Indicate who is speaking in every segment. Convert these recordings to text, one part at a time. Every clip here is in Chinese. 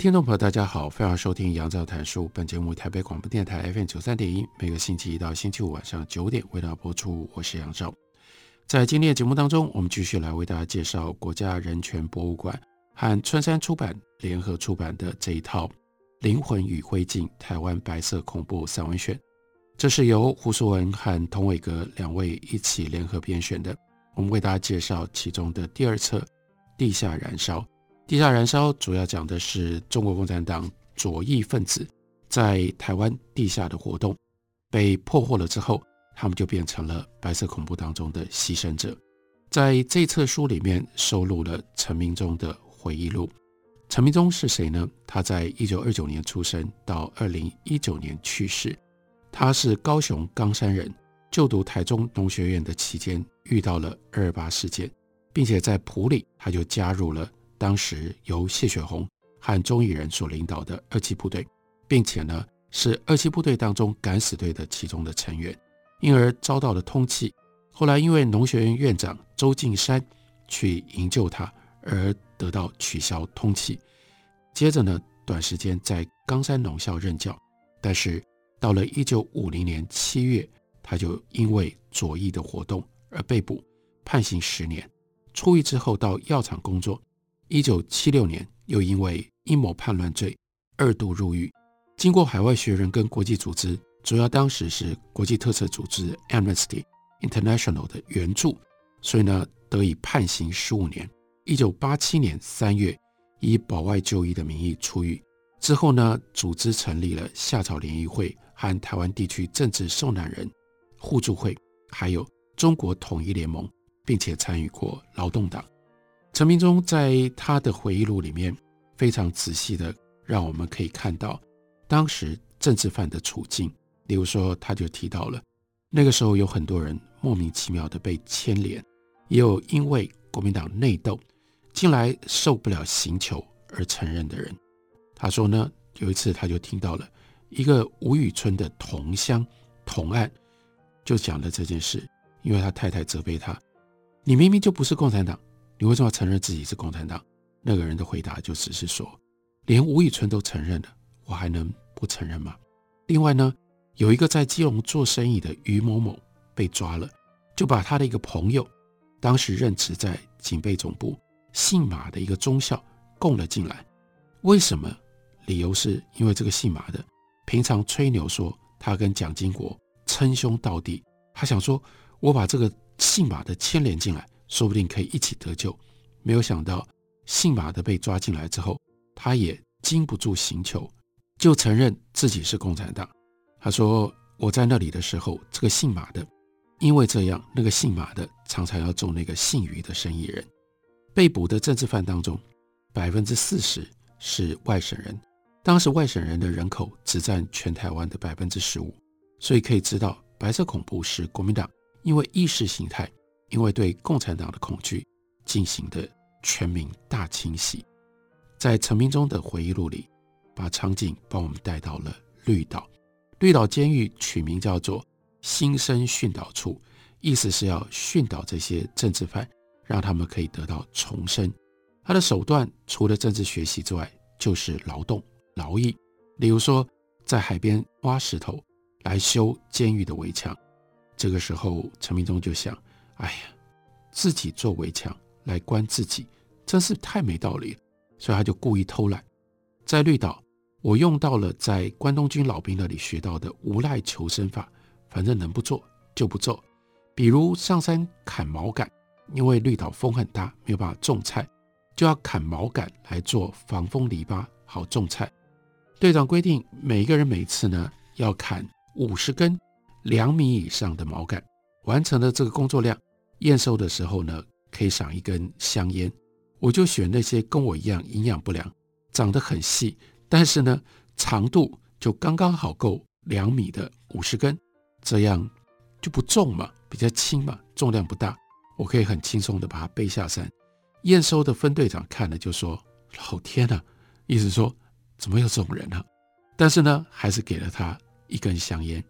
Speaker 1: 听众朋友，大家好，欢迎收听杨照谈书。本节目台北广播电台 FM 九三点一，每个星期一到星期五晚上九点为大家播出。我是杨照。在今天的节目当中，我们继续来为大家介绍国家人权博物馆和春山出版联合出版的这一套《灵魂与灰烬：台湾白色恐怖散文选》。这是由胡淑文和童伟格两位一起联合编选的。我们为大家介绍其中的第二册《地下燃烧》。地下燃烧主要讲的是中国共产党左翼分子在台湾地下的活动，被破获了之后，他们就变成了白色恐怖当中的牺牲者。在这册书里面收录了陈明忠的回忆录。陈明忠是谁呢？他在一九二九年出生，到二零一九年去世。他是高雄冈山人，就读台中农学院的期间遇到了二二八事件，并且在埔里他就加入了。当时由谢雪红和钟义仁所领导的二七部队，并且呢是二七部队当中敢死队的其中的成员，因而遭到了通缉。后来因为农学院院长周敬山去营救他，而得到取消通缉。接着呢，短时间在冈山农校任教，但是到了一九五零年七月，他就因为左翼的活动而被捕，判刑十年。出狱之后到药厂工作。一九七六年，又因为阴谋叛乱罪二度入狱。经过海外学人跟国际组织，主要当时是国际特赦组织 Amnesty International 的援助，所以呢，得以判刑十五年。一九八七年三月，以保外就医的名义出狱。之后呢，组织成立了夏草联谊会和台湾地区政治受难人互助会，还有中国统一联盟，并且参与过劳动党。陈明忠在他的回忆录里面非常仔细的让我们可以看到当时政治犯的处境。例如说，他就提到了那个时候有很多人莫名其妙的被牵连，也有因为国民党内斗进来受不了刑求而承认的人。他说呢，有一次他就听到了一个吴宇春的同乡同案，就讲了这件事，因为他太太责备他：“你明明就不是共产党。”你为什么要承认自己是共产党？那个人的回答就只是说，连吴宇春都承认了，我还能不承认吗？另外呢，有一个在基隆做生意的于某某被抓了，就把他的一个朋友，当时任职在警备总部姓马的一个中校供了进来。为什么？理由是因为这个姓马的平常吹牛说他跟蒋经国称兄道弟，他想说我把这个姓马的牵连进来。说不定可以一起得救，没有想到姓马的被抓进来之后，他也经不住刑求，就承认自己是共产党。他说：“我在那里的时候，这个姓马的，因为这样，那个姓马的常常要做那个姓于的生意人。被捕的政治犯当中，百分之四十是外省人，当时外省人的人口只占全台湾的百分之十五，所以可以知道，白色恐怖是国民党因为意识形态。”因为对共产党的恐惧进行的全民大清洗，在陈明忠的回忆录里，把场景帮我们带到了绿岛。绿岛监狱取名叫做“新生训导处”，意思是要训导这些政治犯，让他们可以得到重生。他的手段除了政治学习之外，就是劳动劳役。例如说，在海边挖石头来修监狱的围墙。这个时候，陈明忠就想。哎呀，自己做围墙来关自己，真是太没道理了。所以他就故意偷懒。在绿岛，我用到了在关东军老兵那里学到的无赖求生法，反正能不做就不做。比如上山砍毛杆，因为绿岛风很大，没有办法种菜，就要砍毛杆来做防风篱笆，好种菜。队长规定，每一个人每次呢要砍五十根两米以上的毛杆，完成了这个工作量。验收的时候呢，可以赏一根香烟，我就选那些跟我一样营养不良、长得很细，但是呢长度就刚刚好够两米的五十根，这样就不重嘛，比较轻嘛，重量不大，我可以很轻松的把它背下山。验收的分队长看了就说：“老天呐，意思说怎么有这种人啊？”但是呢，还是给了他一根香烟。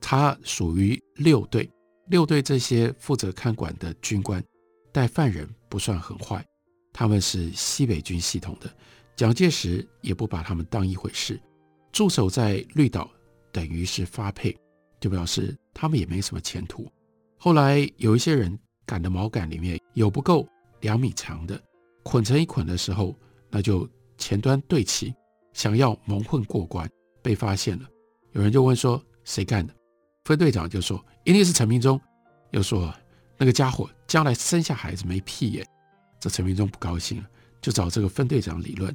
Speaker 1: 他属于六队，六队这些负责看管的军官，带犯人不算很坏。他们是西北军系统的，蒋介石也不把他们当一回事。驻守在绿岛，等于是发配，就表示他们也没什么前途。后来有一些人赶的毛杆里面有不够两米长的，捆成一捆的时候，那就前端对齐。想要蒙混过关，被发现了，有人就问说谁干的？分队长就说一定是陈明忠，又说那个家伙将来生下孩子没屁眼。这陈明忠不高兴了，就找这个分队长理论，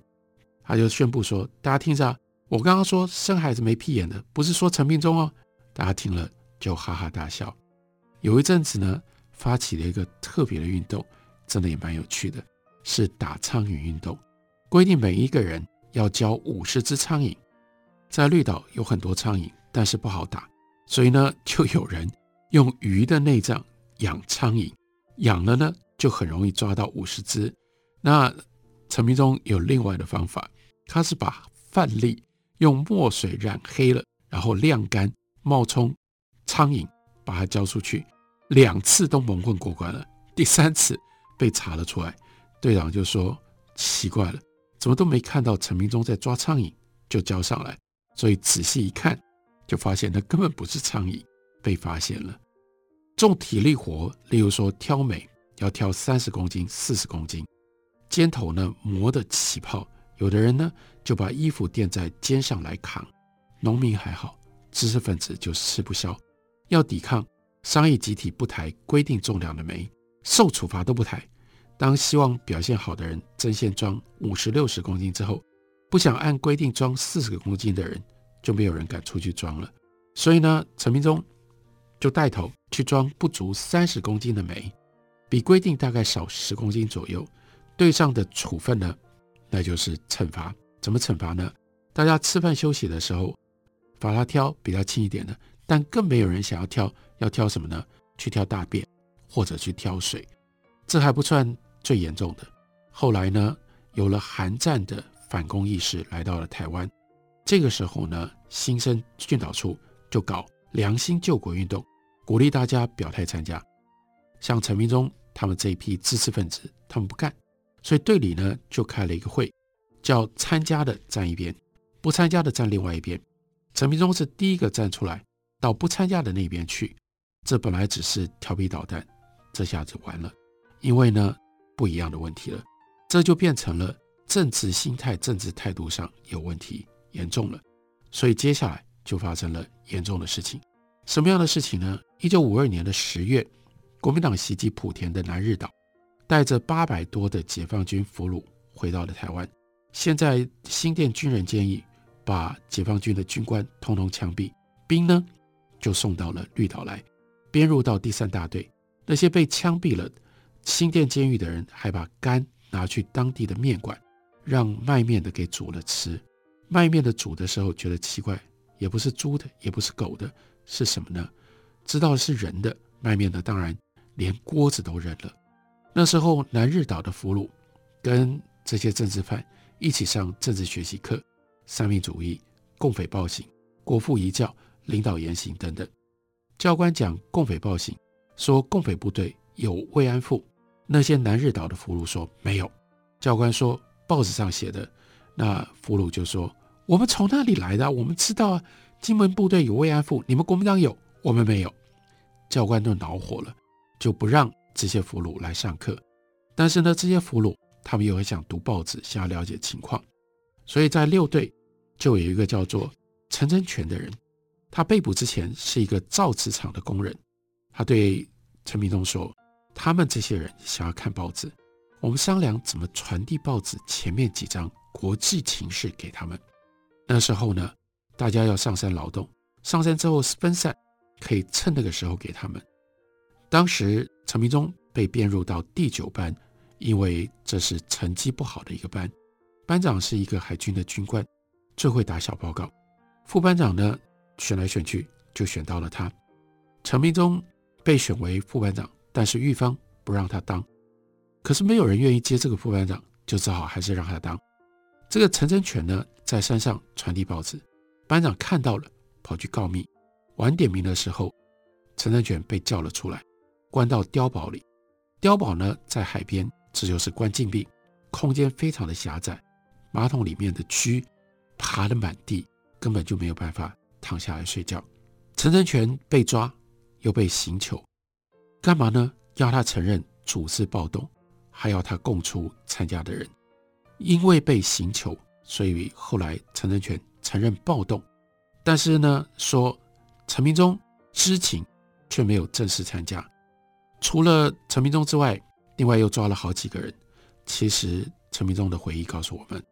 Speaker 1: 他就宣布说：大家听着，我刚刚说生孩子没屁眼的，不是说陈明忠哦。大家听了就哈哈大笑。有一阵子呢，发起了一个特别的运动，真的也蛮有趣的，是打苍蝇运动，规定每一个人。要交五十只苍蝇，在绿岛有很多苍蝇，但是不好打，所以呢，就有人用鱼的内脏养苍蝇，养了呢就很容易抓到五十只。那陈明忠有另外的方法，他是把饭粒用墨水染黑了，然后晾干，冒充苍蝇，把它交出去，两次都蒙混过关了，第三次被查了出来，队长就说奇怪了。怎么都没看到陈明忠在抓苍蝇，就交上来，所以仔细一看，就发现那根本不是苍蝇，被发现了。重体力活，例如说挑煤，要挑三十公斤、四十公斤，肩头呢磨得起泡，有的人呢就把衣服垫在肩上来扛。农民还好，知识分子就吃不消，要抵抗商业集体不抬规定重量的煤，受处罚都不抬。当希望表现好的人争先装五十六十公斤之后，不想按规定装四十个公斤的人，就没有人敢出去装了。所以呢，陈明忠就带头去装不足三十公斤的煤，比规定大概少十公斤左右。对上的处分呢，那就是惩罚。怎么惩罚呢？大家吃饭休息的时候，罚他挑比较轻一点的，但更没有人想要挑，要挑什么呢？去挑大便或者去挑水，这还不算。最严重的，后来呢，有了韩战的反攻意识来到了台湾，这个时候呢，新生训导处就搞良心救国运动，鼓励大家表态参加。像陈明忠他们这一批知识分子，他们不干，所以队里呢就开了一个会，叫参加的站一边，不参加的站另外一边。陈明忠是第一个站出来到不参加的那边去，这本来只是调皮捣蛋，这下子完了，因为呢。不一样的问题了，这就变成了政治心态、政治态度上有问题，严重了。所以接下来就发生了严重的事情。什么样的事情呢？一九五二年的十月，国民党袭击莆田的南日岛，带着八百多的解放军俘虏回到了台湾。现在新店军人建议把解放军的军官通通枪毙，兵呢就送到了绿岛来，编入到第三大队。那些被枪毙了。新店监狱的人还把肝拿去当地的面馆，让卖面的给煮了吃。卖面的煮的时候觉得奇怪，也不是猪的，也不是狗的，是什么呢？知道是人的卖面的，当然连锅子都扔了。那时候南日岛的俘虏跟这些政治犯一起上政治学习课，三民主义、共匪暴行、国父遗教、领导言行等等。教官讲共匪暴行，说共匪部队有慰安妇。那些南日岛的俘虏说没有，教官说报纸上写的，那俘虏就说我们从哪里来的？我们知道啊，金门部队有慰安妇，你们国民党有，我们没有。教官都恼火了，就不让这些俘虏来上课。但是呢，这些俘虏他们又很想读报纸，想要了解情况，所以在六队就有一个叫做陈真全的人，他被捕之前是一个造纸厂的工人，他对陈明忠说。他们这些人想要看报纸，我们商量怎么传递报纸前面几张国际情势给他们。那时候呢，大家要上山劳动，上山之后分散，可以趁那个时候给他们。当时陈明忠被编入到第九班，因为这是成绩不好的一个班。班长是一个海军的军官，最会打小报告。副班长呢，选来选去就选到了他。陈明忠被选为副班长，但是玉芳不让他当。可是没有人愿意接这个副班长，就只好还是让他当。这个陈澄泉呢，在山上传递报纸，班长看到了，跑去告密。晚点名的时候，陈澄泉被叫了出来，关到碉堡里。碉堡呢，在海边，这就是关禁闭，空间非常的狭窄，马桶里面的蛆爬得满地，根本就没有办法躺下来睡觉。陈澄泉被抓，又被刑求，干嘛呢？要他承认主事暴动，还要他供出参加的人。因为被刑求，所以后来陈澄泉承认暴动，但是呢，说陈明忠知情，却没有正式参加。除了陈明忠之外，另外又抓了好几个人。其实陈明忠的回忆告诉我们，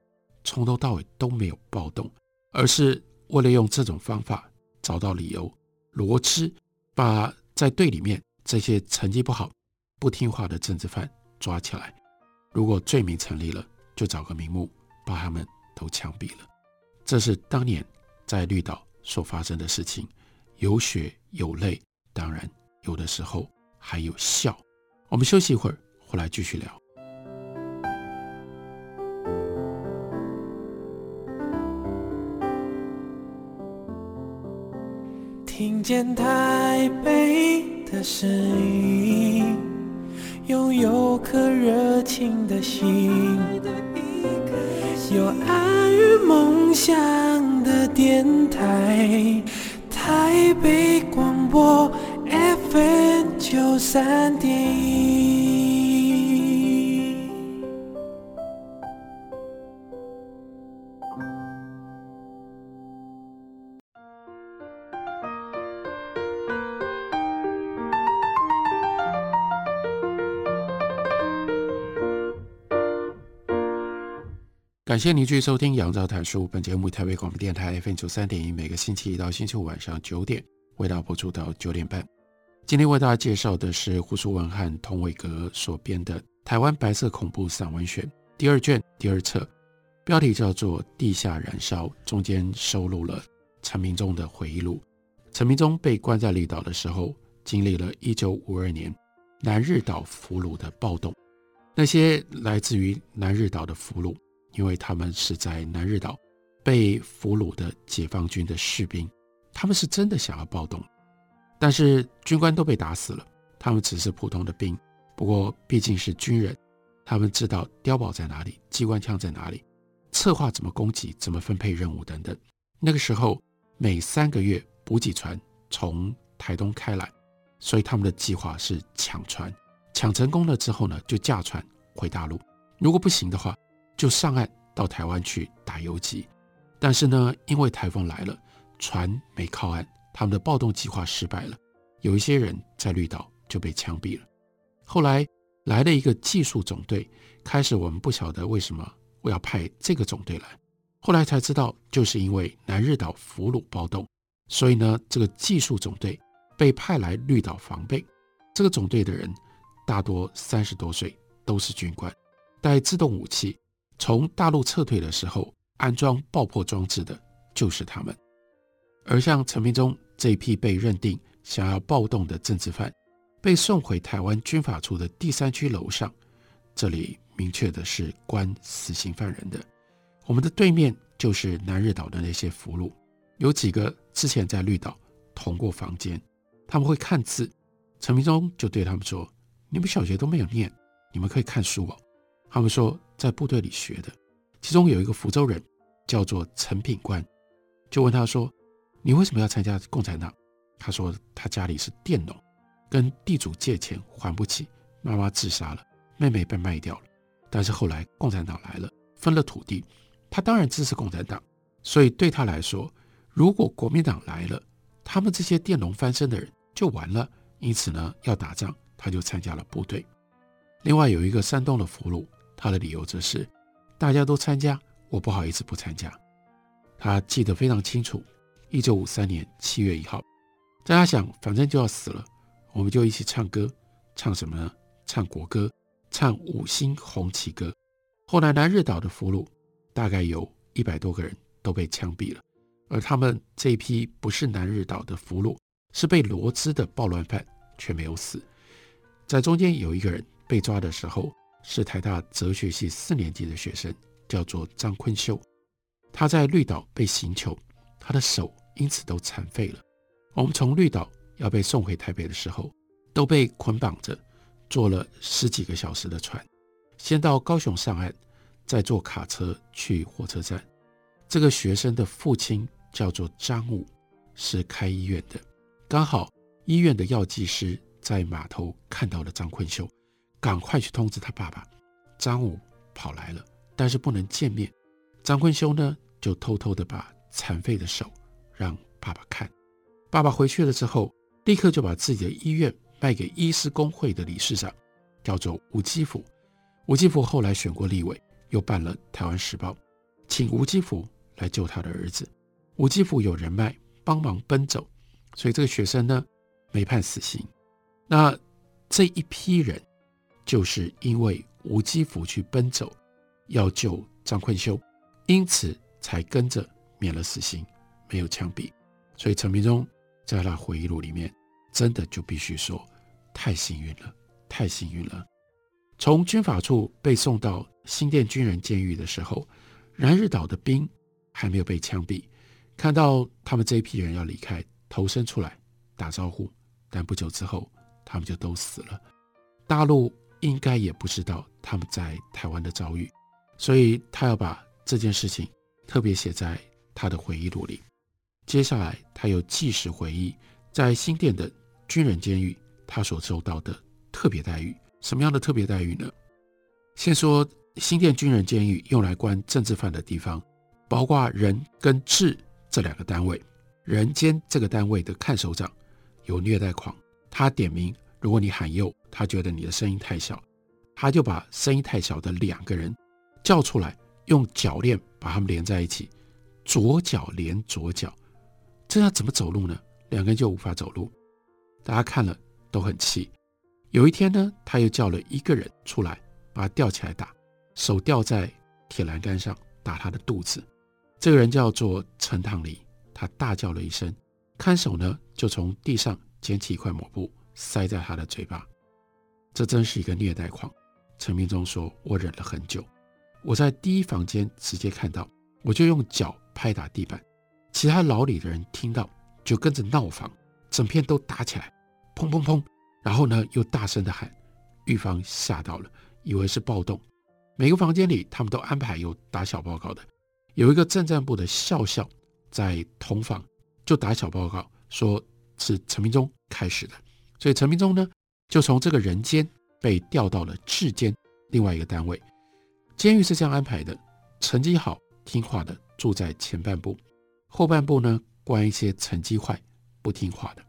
Speaker 1: 从头到尾都没有暴动，而是为了用这种方法找到理由，罗织把在队里面这些成绩不好、不听话的政治犯抓起来。如果罪名成立了，就找个名目把他们都枪毙了。这是当年在绿岛所发生的事情，有血有泪，当然有的时候。还有笑，我们休息一会儿，回来继续聊。
Speaker 2: 听见台北的声音，拥有颗热情的心，有爱梦想的电台，台北广播。FM 九三点一，
Speaker 1: 感谢您继续收听《杨照谈书》。本节目台北广播电台 FM 九三点一，每个星期一到星期五晚上九点，为大家播出到九点半。今天为大家介绍的是胡淑文和童伟格所编的《台湾白色恐怖散文选》第二卷第二册，标题叫做《地下燃烧》，中间收录了陈明忠的回忆录。陈明忠被关在绿岛的时候，经历了一九五二年南日岛俘虏的暴动。那些来自于南日岛的俘虏，因为他们是在南日岛被俘虏的解放军的士兵，他们是真的想要暴动。但是军官都被打死了，他们只是普通的兵。不过毕竟是军人，他们知道碉堡在哪里，机关枪在哪里，策划怎么攻击，怎么分配任务等等。那个时候每三个月补给船从台东开来，所以他们的计划是抢船，抢成功了之后呢，就驾船回大陆。如果不行的话，就上岸到台湾去打游击。但是呢，因为台风来了，船没靠岸。他们的暴动计划失败了，有一些人在绿岛就被枪毙了。后来来了一个技术总队，开始我们不晓得为什么我要派这个总队来，后来才知道就是因为南日岛俘虏暴动，所以呢，这个技术总队被派来绿岛防备。这个总队的人大多三十多岁，都是军官，带自动武器，从大陆撤退的时候安装爆破装置的就是他们。而像陈明忠这一批被认定想要暴动的政治犯，被送回台湾军法处的第三区楼上，这里明确的是关死刑犯人的。我们的对面就是南日岛的那些俘虏，有几个之前在绿岛同过房间，他们会看字。陈明忠就对他们说：“你们小学都没有念，你们可以看书哦。”他们说在部队里学的。其中有一个福州人叫做陈品官，就问他说。你为什么要参加共产党？他说他家里是佃农，跟地主借钱还不起，妈妈自杀了，妹妹被卖掉了。但是后来共产党来了，分了土地，他当然支持共产党。所以对他来说，如果国民党来了，他们这些佃农翻身的人就完了。因此呢，要打仗，他就参加了部队。另外有一个山东的俘虏，他的理由则是大家都参加，我不好意思不参加。他记得非常清楚。一九五三年七月一号，大家想，反正就要死了，我们就一起唱歌，唱什么呢？唱国歌，唱五星红旗歌。后来南日岛的俘虏大概有一百多个人都被枪毙了，而他们这一批不是南日岛的俘虏，是被罗织的暴乱犯，却没有死。在中间有一个人被抓的时候，是台大哲学系四年级的学生，叫做张坤秀。他在绿岛被刑求，他的手因此都残废了。我们从绿岛要被送回台北的时候，都被捆绑着，坐了十几个小时的船，先到高雄上岸，再坐卡车去火车站。这个学生的父亲叫做张武，是开医院的，刚好医院的药剂师。在码头看到了张坤秀，赶快去通知他爸爸。张武跑来了，但是不能见面。张坤修呢，就偷偷的把残废的手让爸爸看。爸爸回去了之后，立刻就把自己的医院卖给医师工会的理事长，叫做吴基福。吴基福后来选过立委，又办了《台湾时报》，请吴基福来救他的儿子。吴基福有人脉，帮忙奔走，所以这个学生呢，没判死刑。那这一批人，就是因为吴基福去奔走，要救张坤修，因此才跟着免了死刑，没有枪毙。所以陈明忠在他回忆录里面，真的就必须说，太幸运了，太幸运了。从军法处被送到新店军人监狱的时候，燃日岛的兵还没有被枪毙，看到他们这一批人要离开，头伸出来打招呼，但不久之后。他们就都死了，大陆应该也不知道他们在台湾的遭遇，所以他要把这件事情特别写在他的回忆录里。接下来，他又纪实回忆在新店的军人监狱他所受到的特别待遇。什么样的特别待遇呢？先说新店军人监狱用来关政治犯的地方，包括人跟治这两个单位。人监这个单位的看守长有虐待狂。他点名，如果你喊右，他觉得你的声音太小，他就把声音太小的两个人叫出来，用脚链把他们连在一起，左脚连左脚，这样怎么走路呢？两个人就无法走路。大家看了都很气。有一天呢，他又叫了一个人出来，把他吊起来打，手吊在铁栏杆上打他的肚子。这个人叫做陈棠梨，他大叫了一声，看守呢就从地上。捡起一块抹布塞在他的嘴巴，这真是一个虐待狂。陈明忠说：“我忍了很久，我在第一房间直接看到，我就用脚拍打地板，其他牢里的人听到就跟着闹房，整片都打起来，砰砰砰，然后呢又大声的喊，狱方吓到了，以为是暴动。每个房间里他们都安排有打小报告的，有一个政战部的少校在同房就打小报告说。”是陈明忠开始的，所以陈明忠呢，就从这个人间被调到了质监另外一个单位。监狱是这样安排的：成绩好、听话的住在前半部，后半部呢关一些成绩坏、不听话的。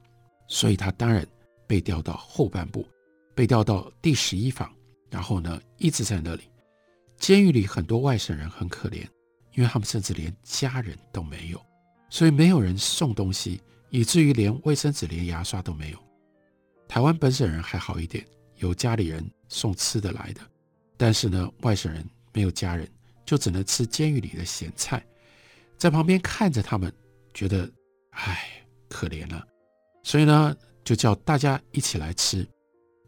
Speaker 1: 所以他当然被调到后半部，被调到第十一房，然后呢一直在那里。监狱里很多外省人很可怜，因为他们甚至连家人都没有，所以没有人送东西。以至于连卫生纸、连牙刷都没有。台湾本省人还好一点，有家里人送吃的来的，但是呢，外省人没有家人，就只能吃监狱里的咸菜，在旁边看着他们，觉得唉，可怜了。所以呢，就叫大家一起来吃，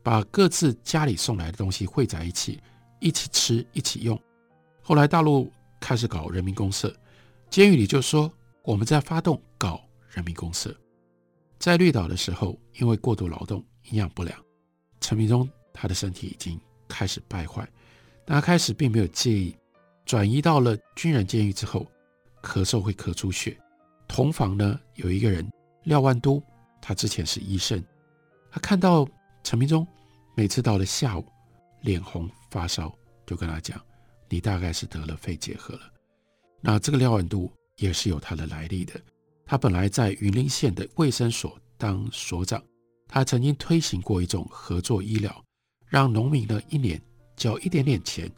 Speaker 1: 把各自家里送来的东西汇在一起，一起吃，一起用。后来大陆开始搞人民公社，监狱里就说我们在发动搞。人民公社在绿岛的时候，因为过度劳动、营养不良，陈明忠他的身体已经开始败坏。但他开始并没有介意，转移到了军人监狱之后，咳嗽会咳出血。同房呢有一个人廖万都，他之前是医生，他看到陈明忠每次到了下午脸红发烧，就跟他讲：“你大概是得了肺结核了。”那这个廖万都也是有他的来历的。他本来在云林县的卫生所当所长，他曾经推行过一种合作医疗，让农民呢一年交一点点钱，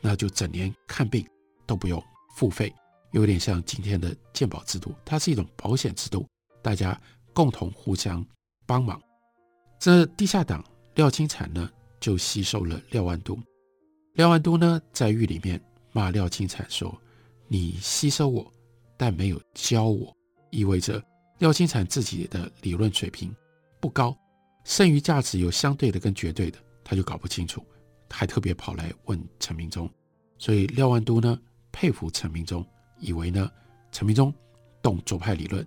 Speaker 1: 那就整年看病都不用付费，有点像今天的健保制度，它是一种保险制度，大家共同互相帮忙。这地下党廖清产呢，就吸收了廖万都。廖万都呢，在狱里面骂廖清产说：“你吸收我，但没有教我，意味着廖清产自己的理论水平不高，剩余价值有相对的跟绝对的，他就搞不清楚。还特别跑来问陈明忠，所以廖万都呢佩服陈明忠，以为呢陈明忠懂左派理论。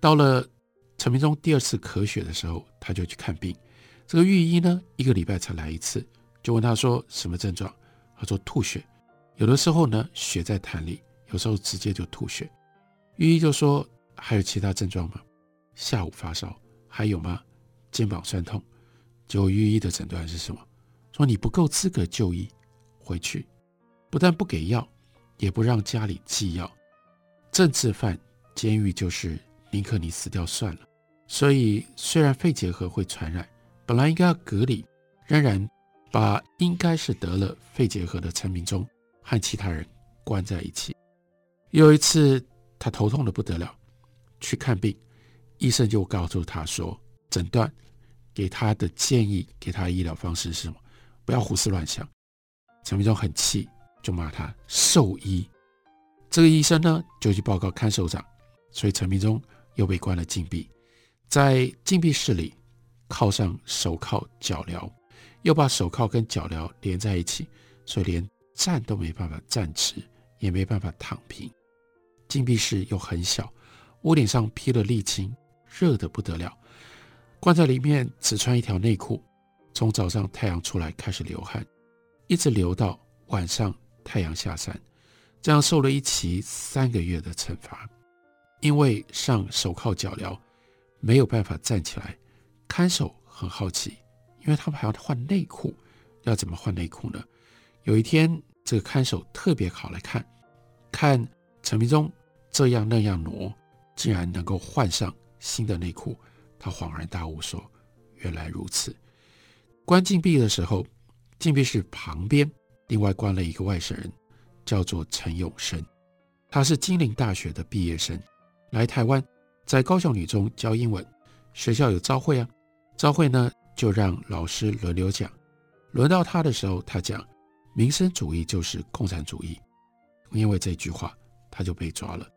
Speaker 1: 到了陈明忠第二次咳血的时候，他就去看病。这个御医呢，一个礼拜才来一次，就问他说什么症状？他说吐血，有的时候呢血在痰里，有时候直接就吐血。御医就说还有其他症状吗？下午发烧，还有吗？肩膀酸痛。结果御医的诊断是什么？说你不够资格就医，回去。不但不给药，也不让家里寄药。政治犯，监狱就是宁可你死掉算了。所以虽然肺结核会传染。本来应该要隔离，仍然把应该是得了肺结核的陈明忠和其他人关在一起。有一次他头痛的不得了，去看病，医生就告诉他说，诊断给他的建议，给他的医疗方式是什么？不要胡思乱想。陈明忠很气，就骂他兽医。这个医生呢就去报告看守长，所以陈明忠又被关了禁闭，在禁闭室里。铐上手铐脚镣，又把手铐跟脚镣连在一起，所以连站都没办法站直，也没办法躺平。禁闭室又很小，屋顶上披了沥青，热得不得了。关在里面只穿一条内裤，从早上太阳出来开始流汗，一直流到晚上太阳下山，这样受了一期三个月的惩罚。因为上手铐脚镣，没有办法站起来。看守很好奇，因为他们还要换内裤，要怎么换内裤呢？有一天，这个看守特别好来看，看陈明忠这样那样挪，竟然能够换上新的内裤，他恍然大悟说：“原来如此。”关禁闭的时候，禁闭室旁边另外关了一个外省人，叫做陈永生，他是金陵大学的毕业生，来台湾在高雄女中教英文，学校有朝会啊。朝会呢，就让老师轮流讲。轮到他的时候，他讲民生主义就是共产主义。因为这句话，他就被抓了。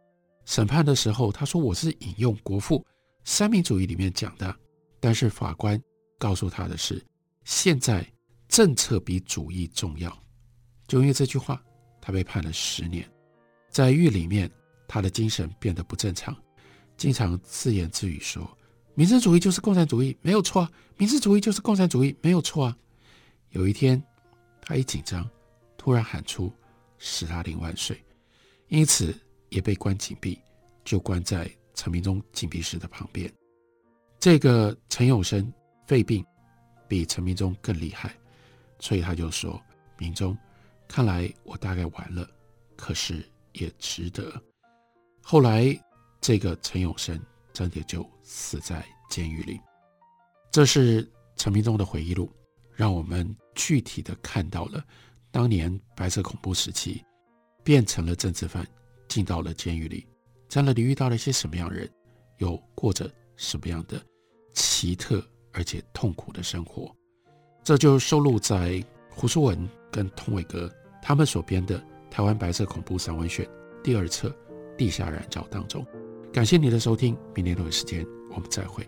Speaker 1: 审判的时候，他说我是引用国父三民主义里面讲的，但是法官告诉他的是，现在政策比主义重要。就因为这句话，他被判了十年。在狱里面，他的精神变得不正常，经常自言自语说。民生主义就是共产主义，没有错啊！民生主义就是共产主义，没有错啊！有一天，他一紧张，突然喊出“史达林万岁”，因此也被关禁闭，就关在陈明忠禁闭室的旁边。这个陈永生肺病比陈明忠更厉害，所以他就说：“明忠，看来我大概完了，可是也值得。”后来，这个陈永生。真的就死在监狱里，这是陈明忠的回忆录，让我们具体的看到了当年白色恐怖时期变成了政治犯，进到了监狱里，在那里遇到了一些什么样的人，又过着什么样的奇特而且痛苦的生活。这就收录在胡书文跟通伟格他们所编的《台湾白色恐怖散文选》第二册《地下燃照》当中。感谢你的收听，明天同一时间我们再会。